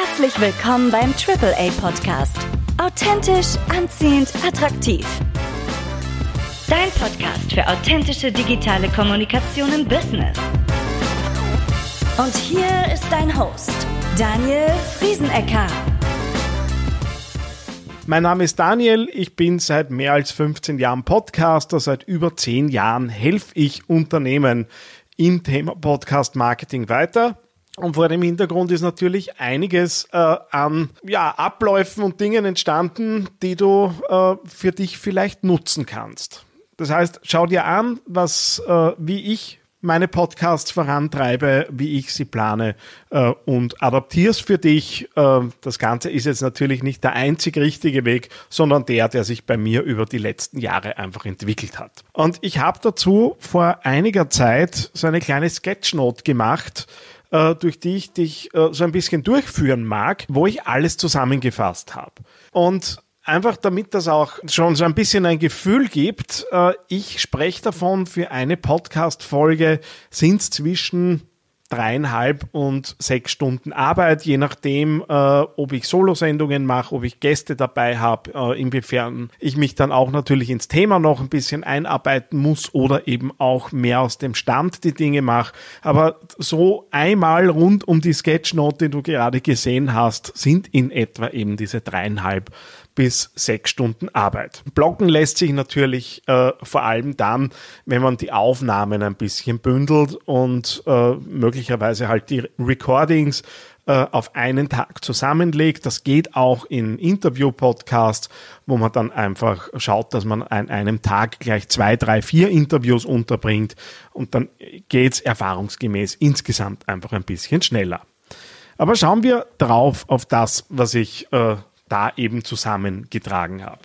Herzlich willkommen beim AAA Podcast. Authentisch, anziehend, attraktiv. Dein Podcast für authentische digitale Kommunikation im Business. Und hier ist dein Host, Daniel Friesenecker. Mein Name ist Daniel, ich bin seit mehr als 15 Jahren Podcaster, seit über 10 Jahren helfe ich Unternehmen im Thema Podcast Marketing weiter. Und vor dem Hintergrund ist natürlich einiges äh, an ja, Abläufen und Dingen entstanden, die du äh, für dich vielleicht nutzen kannst. Das heißt, schau dir an, was, äh, wie ich meine Podcasts vorantreibe, wie ich sie plane äh, und adaptier's für dich. Äh, das Ganze ist jetzt natürlich nicht der einzig richtige Weg, sondern der, der sich bei mir über die letzten Jahre einfach entwickelt hat. Und ich habe dazu vor einiger Zeit so eine kleine Sketchnote gemacht, äh, durch die ich dich äh, so ein bisschen durchführen mag, wo ich alles zusammengefasst habe. Und einfach damit das auch schon so ein bisschen ein Gefühl gibt, äh, ich spreche davon, für eine Podcast-Folge sind zwischen dreieinhalb und sechs Stunden Arbeit, je nachdem, äh, ob ich Solo-Sendungen mache, ob ich Gäste dabei habe, äh, inwiefern ich mich dann auch natürlich ins Thema noch ein bisschen einarbeiten muss oder eben auch mehr aus dem Stand die Dinge mache. Aber so einmal rund um die Sketchnote, die du gerade gesehen hast, sind in etwa eben diese dreieinhalb bis sechs Stunden Arbeit. Blocken lässt sich natürlich äh, vor allem dann, wenn man die Aufnahmen ein bisschen bündelt und äh, möglicherweise halt die Recordings äh, auf einen Tag zusammenlegt. Das geht auch in Interview-Podcasts, wo man dann einfach schaut, dass man an einem Tag gleich zwei, drei, vier Interviews unterbringt und dann geht's erfahrungsgemäß insgesamt einfach ein bisschen schneller. Aber schauen wir drauf auf das, was ich äh, da eben zusammengetragen habe.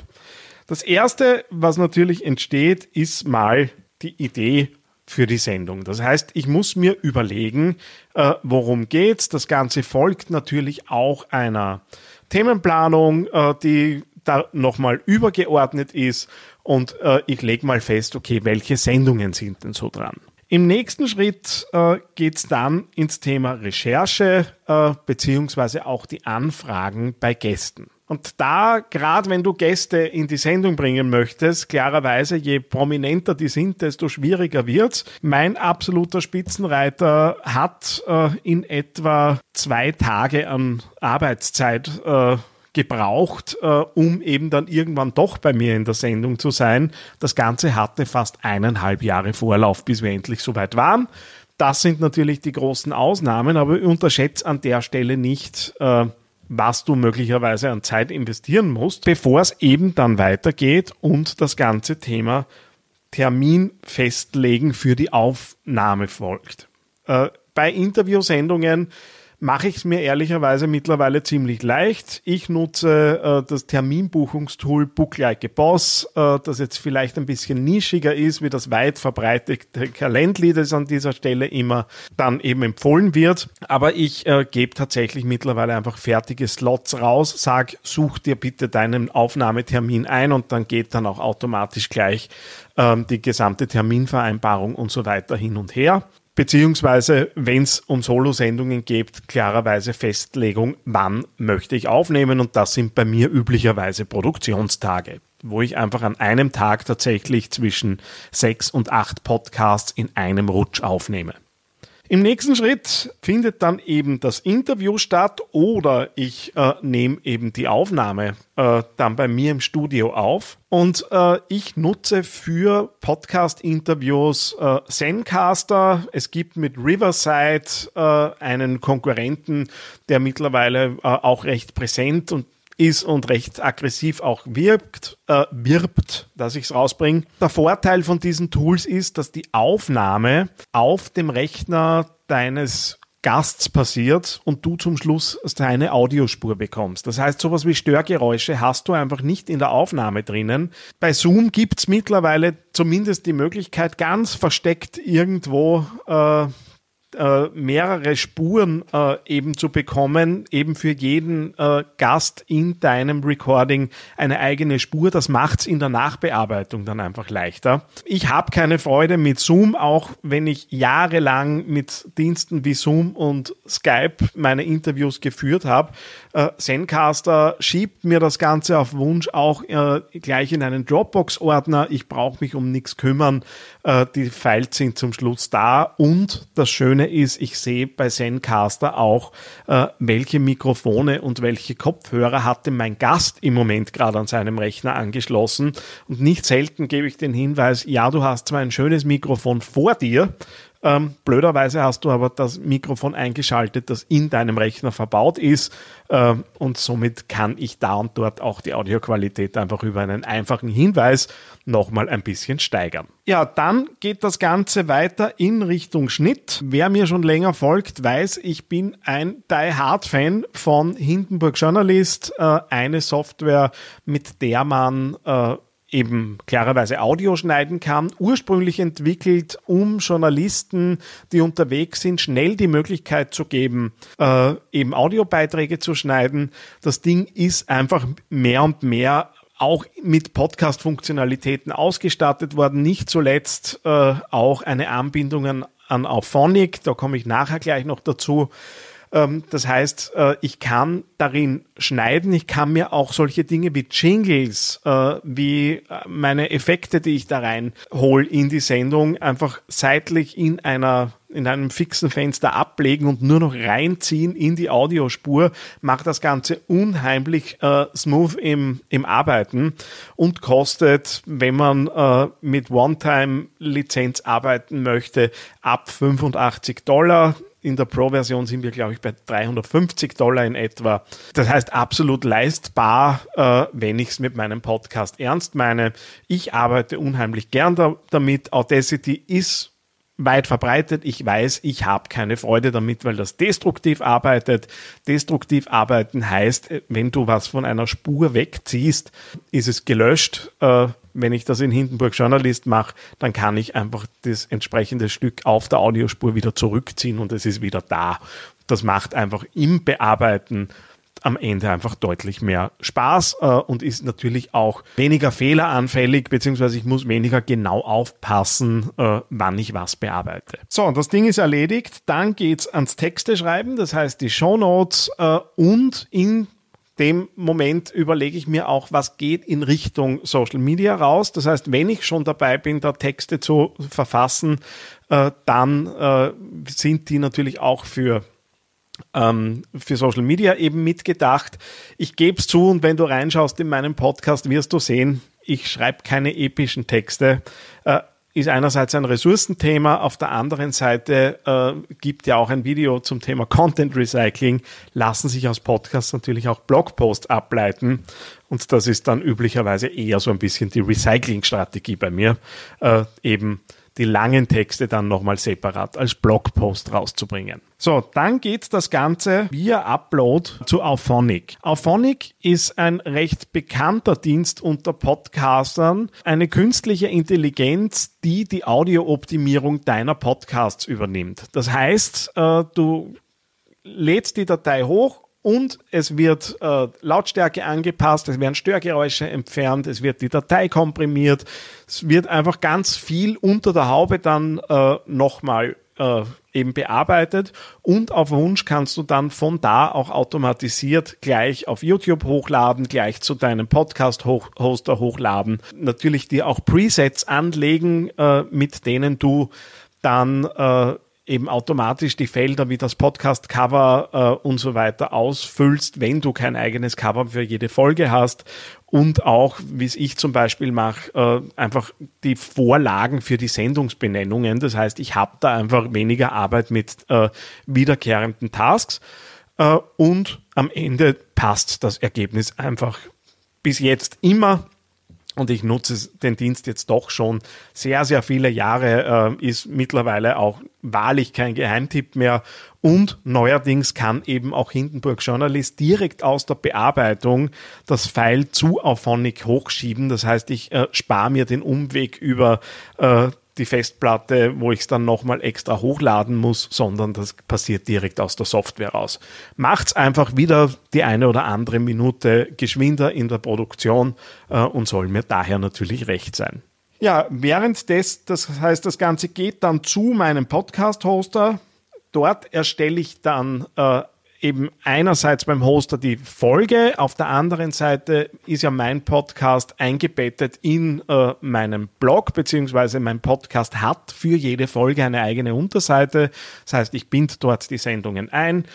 Das erste, was natürlich entsteht, ist mal die Idee für die Sendung. Das heißt, ich muss mir überlegen, äh, worum geht's. Das Ganze folgt natürlich auch einer Themenplanung, äh, die da nochmal übergeordnet ist und äh, ich lege mal fest, okay, welche Sendungen sind denn so dran? Im nächsten Schritt äh, geht es dann ins Thema Recherche äh, beziehungsweise auch die Anfragen bei Gästen. Und da, gerade wenn du Gäste in die Sendung bringen möchtest, klarerweise, je prominenter die sind, desto schwieriger wird's. Mein absoluter Spitzenreiter hat äh, in etwa zwei Tage an Arbeitszeit äh, gebraucht, äh, um eben dann irgendwann doch bei mir in der Sendung zu sein. Das Ganze hatte fast eineinhalb Jahre Vorlauf, bis wir endlich soweit waren. Das sind natürlich die großen Ausnahmen, aber unterschätzt an der Stelle nicht, äh, was du möglicherweise an Zeit investieren musst, bevor es eben dann weitergeht und das ganze Thema Termin festlegen für die Aufnahme folgt. Äh, bei Interviewsendungen mache ich es mir ehrlicherweise mittlerweile ziemlich leicht. Ich nutze äh, das Terminbuchungstool Book Like a Boss, äh, das jetzt vielleicht ein bisschen nischiger ist, wie das weit verbreitete Calendly, das an dieser Stelle immer dann eben empfohlen wird. Aber ich äh, gebe tatsächlich mittlerweile einfach fertige Slots raus, sag, such dir bitte deinen Aufnahmetermin ein und dann geht dann auch automatisch gleich ähm, die gesamte Terminvereinbarung und so weiter hin und her beziehungsweise wenn es um Solo-Sendungen geht, klarerweise Festlegung, wann möchte ich aufnehmen und das sind bei mir üblicherweise Produktionstage, wo ich einfach an einem Tag tatsächlich zwischen sechs und acht Podcasts in einem Rutsch aufnehme. Im nächsten Schritt findet dann eben das Interview statt oder ich äh, nehme eben die Aufnahme äh, dann bei mir im Studio auf. Und äh, ich nutze für Podcast-Interviews äh, Zencaster. Es gibt mit Riverside äh, einen Konkurrenten, der mittlerweile äh, auch recht präsent und ist und recht aggressiv auch wirkt, äh, wirbt, dass ich es rausbringe. Der Vorteil von diesen Tools ist, dass die Aufnahme auf dem Rechner deines Gasts passiert und du zum Schluss deine Audiospur bekommst. Das heißt, sowas wie Störgeräusche hast du einfach nicht in der Aufnahme drinnen. Bei Zoom gibt's mittlerweile zumindest die Möglichkeit, ganz versteckt irgendwo äh, äh, mehrere Spuren äh, eben zu bekommen, eben für jeden äh, Gast in deinem Recording eine eigene Spur, das macht's in der Nachbearbeitung dann einfach leichter. Ich habe keine Freude mit Zoom, auch wenn ich jahrelang mit Diensten wie Zoom und Skype meine Interviews geführt habe. Äh, Zencaster schiebt mir das Ganze auf Wunsch auch äh, gleich in einen Dropbox-Ordner. Ich brauche mich um nichts kümmern. Äh, die Files sind zum Schluss da und das Schöne ist, ich sehe bei Zencaster auch, äh, welche Mikrofone und welche Kopfhörer hatte mein Gast im Moment gerade an seinem Rechner angeschlossen. Und nicht selten gebe ich den Hinweis, ja, du hast zwar ein schönes Mikrofon vor dir, ähm, blöderweise hast du aber das Mikrofon eingeschaltet, das in deinem Rechner verbaut ist. Ähm, und somit kann ich da und dort auch die Audioqualität einfach über einen einfachen Hinweis nochmal ein bisschen steigern. Ja, dann geht das Ganze weiter in Richtung Schnitt. Wer mir schon länger folgt, weiß, ich bin ein Die Hard Fan von Hindenburg Journalist, äh, eine Software, mit der man äh, eben klarerweise Audio schneiden kann, ursprünglich entwickelt, um Journalisten, die unterwegs sind, schnell die Möglichkeit zu geben, äh, eben Audiobeiträge zu schneiden. Das Ding ist einfach mehr und mehr auch mit Podcast-Funktionalitäten ausgestattet worden, nicht zuletzt äh, auch eine Anbindung an, an Auphonic, da komme ich nachher gleich noch dazu. Ähm, das heißt, äh, ich kann darin schneiden, ich kann mir auch solche Dinge wie Jingles, äh, wie äh, meine Effekte, die ich da reinhole in die Sendung, einfach seitlich in einer in einem fixen Fenster ablegen und nur noch reinziehen in die Audiospur, macht das Ganze unheimlich äh, smooth im, im Arbeiten und kostet, wenn man äh, mit One-Time-Lizenz arbeiten möchte, ab 85 Dollar in der Pro-Version sind wir, glaube ich, bei 350 Dollar in etwa. Das heißt absolut leistbar, äh, wenn ich es mit meinem Podcast ernst meine. Ich arbeite unheimlich gern da, damit. Audacity ist weit verbreitet. Ich weiß, ich habe keine Freude damit, weil das destruktiv arbeitet. Destruktiv arbeiten heißt, wenn du was von einer Spur wegziehst, ist es gelöscht. Äh, wenn ich das in Hindenburg Journalist mache, dann kann ich einfach das entsprechende Stück auf der Audiospur wieder zurückziehen und es ist wieder da. Das macht einfach im Bearbeiten am Ende einfach deutlich mehr Spaß äh, und ist natürlich auch weniger fehleranfällig, beziehungsweise ich muss weniger genau aufpassen, äh, wann ich was bearbeite. So, das Ding ist erledigt. Dann geht's ans Texte schreiben, das heißt die Shownotes äh, und in dem Moment überlege ich mir auch, was geht in Richtung Social Media raus. Das heißt, wenn ich schon dabei bin, da Texte zu verfassen, äh, dann äh, sind die natürlich auch für ähm, für Social Media eben mitgedacht. Ich gebe es zu und wenn du reinschaust in meinen Podcast, wirst du sehen, ich schreibe keine epischen Texte. Äh, ist einerseits ein Ressourcenthema, auf der anderen Seite äh, gibt ja auch ein Video zum Thema Content Recycling, lassen sich aus Podcasts natürlich auch Blogposts ableiten. Und das ist dann üblicherweise eher so ein bisschen die Recycling-Strategie bei mir, äh, eben die langen Texte dann nochmal separat als Blogpost rauszubringen. So, dann geht das Ganze via Upload zu Auphonic. Auphonic ist ein recht bekannter Dienst unter Podcastern, eine künstliche Intelligenz, die die Audiooptimierung deiner Podcasts übernimmt. Das heißt, äh, du lädst die Datei hoch und es wird äh, Lautstärke angepasst, es werden Störgeräusche entfernt, es wird die Datei komprimiert, es wird einfach ganz viel unter der Haube dann äh, nochmal äh, eben bearbeitet und auf Wunsch kannst du dann von da auch automatisiert gleich auf YouTube hochladen, gleich zu deinem Podcast-Hoster hochladen. Natürlich dir auch Presets anlegen, äh, mit denen du dann äh, eben automatisch die Felder wie das Podcast-Cover äh, und so weiter ausfüllst, wenn du kein eigenes Cover für jede Folge hast. Und auch, wie es ich zum Beispiel mache, äh, einfach die Vorlagen für die Sendungsbenennungen. Das heißt, ich habe da einfach weniger Arbeit mit äh, wiederkehrenden Tasks. Äh, und am Ende passt das Ergebnis einfach bis jetzt immer und ich nutze den Dienst jetzt doch schon sehr, sehr viele Jahre, äh, ist mittlerweile auch wahrlich kein Geheimtipp mehr. Und neuerdings kann eben auch Hindenburg Journalist direkt aus der Bearbeitung das File zu Auphonic hochschieben. Das heißt, ich äh, spare mir den Umweg über äh, die Festplatte, wo ich es dann nochmal extra hochladen muss, sondern das passiert direkt aus der Software raus. Macht's einfach wieder die eine oder andere Minute geschwinder in der Produktion äh, und soll mir daher natürlich recht sein. Ja, während des, das heißt, das Ganze geht dann zu meinem Podcast-Hoster. Dort erstelle ich dann äh, eben einerseits beim Hoster die Folge, auf der anderen Seite ist ja mein Podcast eingebettet in äh, meinem Blog, beziehungsweise mein Podcast hat für jede Folge eine eigene Unterseite. Das heißt, ich binde dort die Sendungen ein,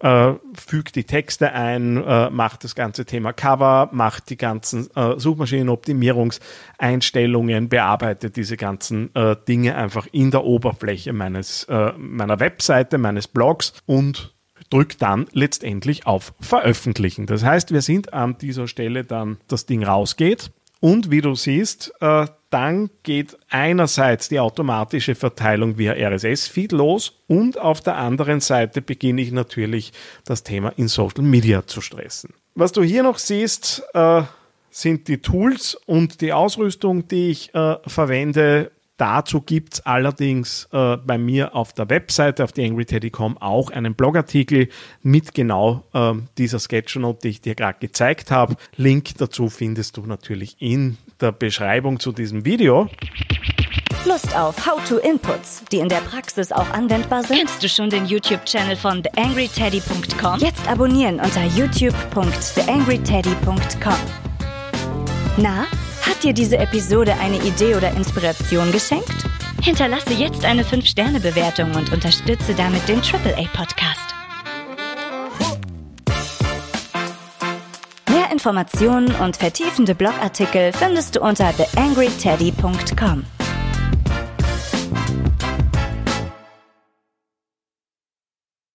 äh, fügt die Texte ein, äh, macht das ganze Thema Cover, macht die ganzen äh, Suchmaschinenoptimierungseinstellungen, bearbeitet diese ganzen äh, Dinge einfach in der Oberfläche meines, äh, meiner Webseite, meines Blogs und drückt dann letztendlich auf Veröffentlichen. Das heißt, wir sind an dieser Stelle dann, das Ding rausgeht. Und wie du siehst, äh, dann geht einerseits die automatische Verteilung via RSS-Feed los und auf der anderen Seite beginne ich natürlich das Thema in Social Media zu stressen. Was du hier noch siehst, äh, sind die Tools und die Ausrüstung, die ich äh, verwende, Dazu gibt es allerdings äh, bei mir auf der Webseite, auf theangryteddy.com, auch einen Blogartikel mit genau äh, dieser Sketchnote, die ich dir gerade gezeigt habe. Link dazu findest du natürlich in der Beschreibung zu diesem Video. Lust auf How-to-Inputs, die in der Praxis auch anwendbar sind? Kennst du schon den YouTube-Channel von theangryteddy.com? Jetzt abonnieren unter youtube.theangryteddy.com. Na? Hat dir diese Episode eine Idee oder Inspiration geschenkt? Hinterlasse jetzt eine 5-Sterne-Bewertung und unterstütze damit den AAA-Podcast. Mehr Informationen und vertiefende Blogartikel findest du unter theangryteddy.com.